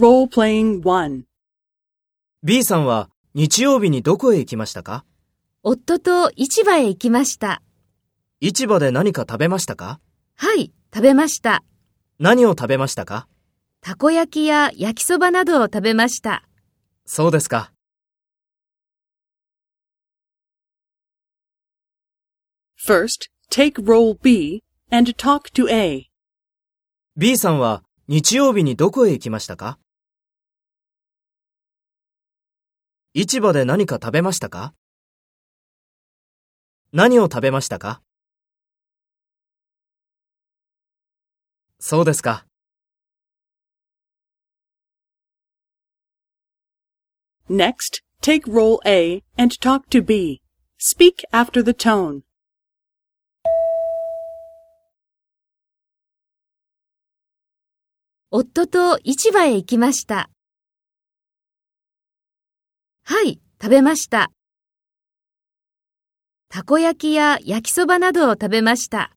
1 B さんは日曜日にどこへ行きましたか？夫と市場へ行きました。市場で何か食べましたか？はい、食べました。何を食べましたか？たこ焼きや焼きそばなどを食べました。そうですか。First, take role B and talk to A. B さんは日曜日にどこへ行きましたか？市場で何か食べましたか何を食べましたかそうですか。Next, take role A and talk to B. Speak after the tone. 夫と市場へ行きました。はい、食べました。たこ焼きや焼きそばなどを食べました。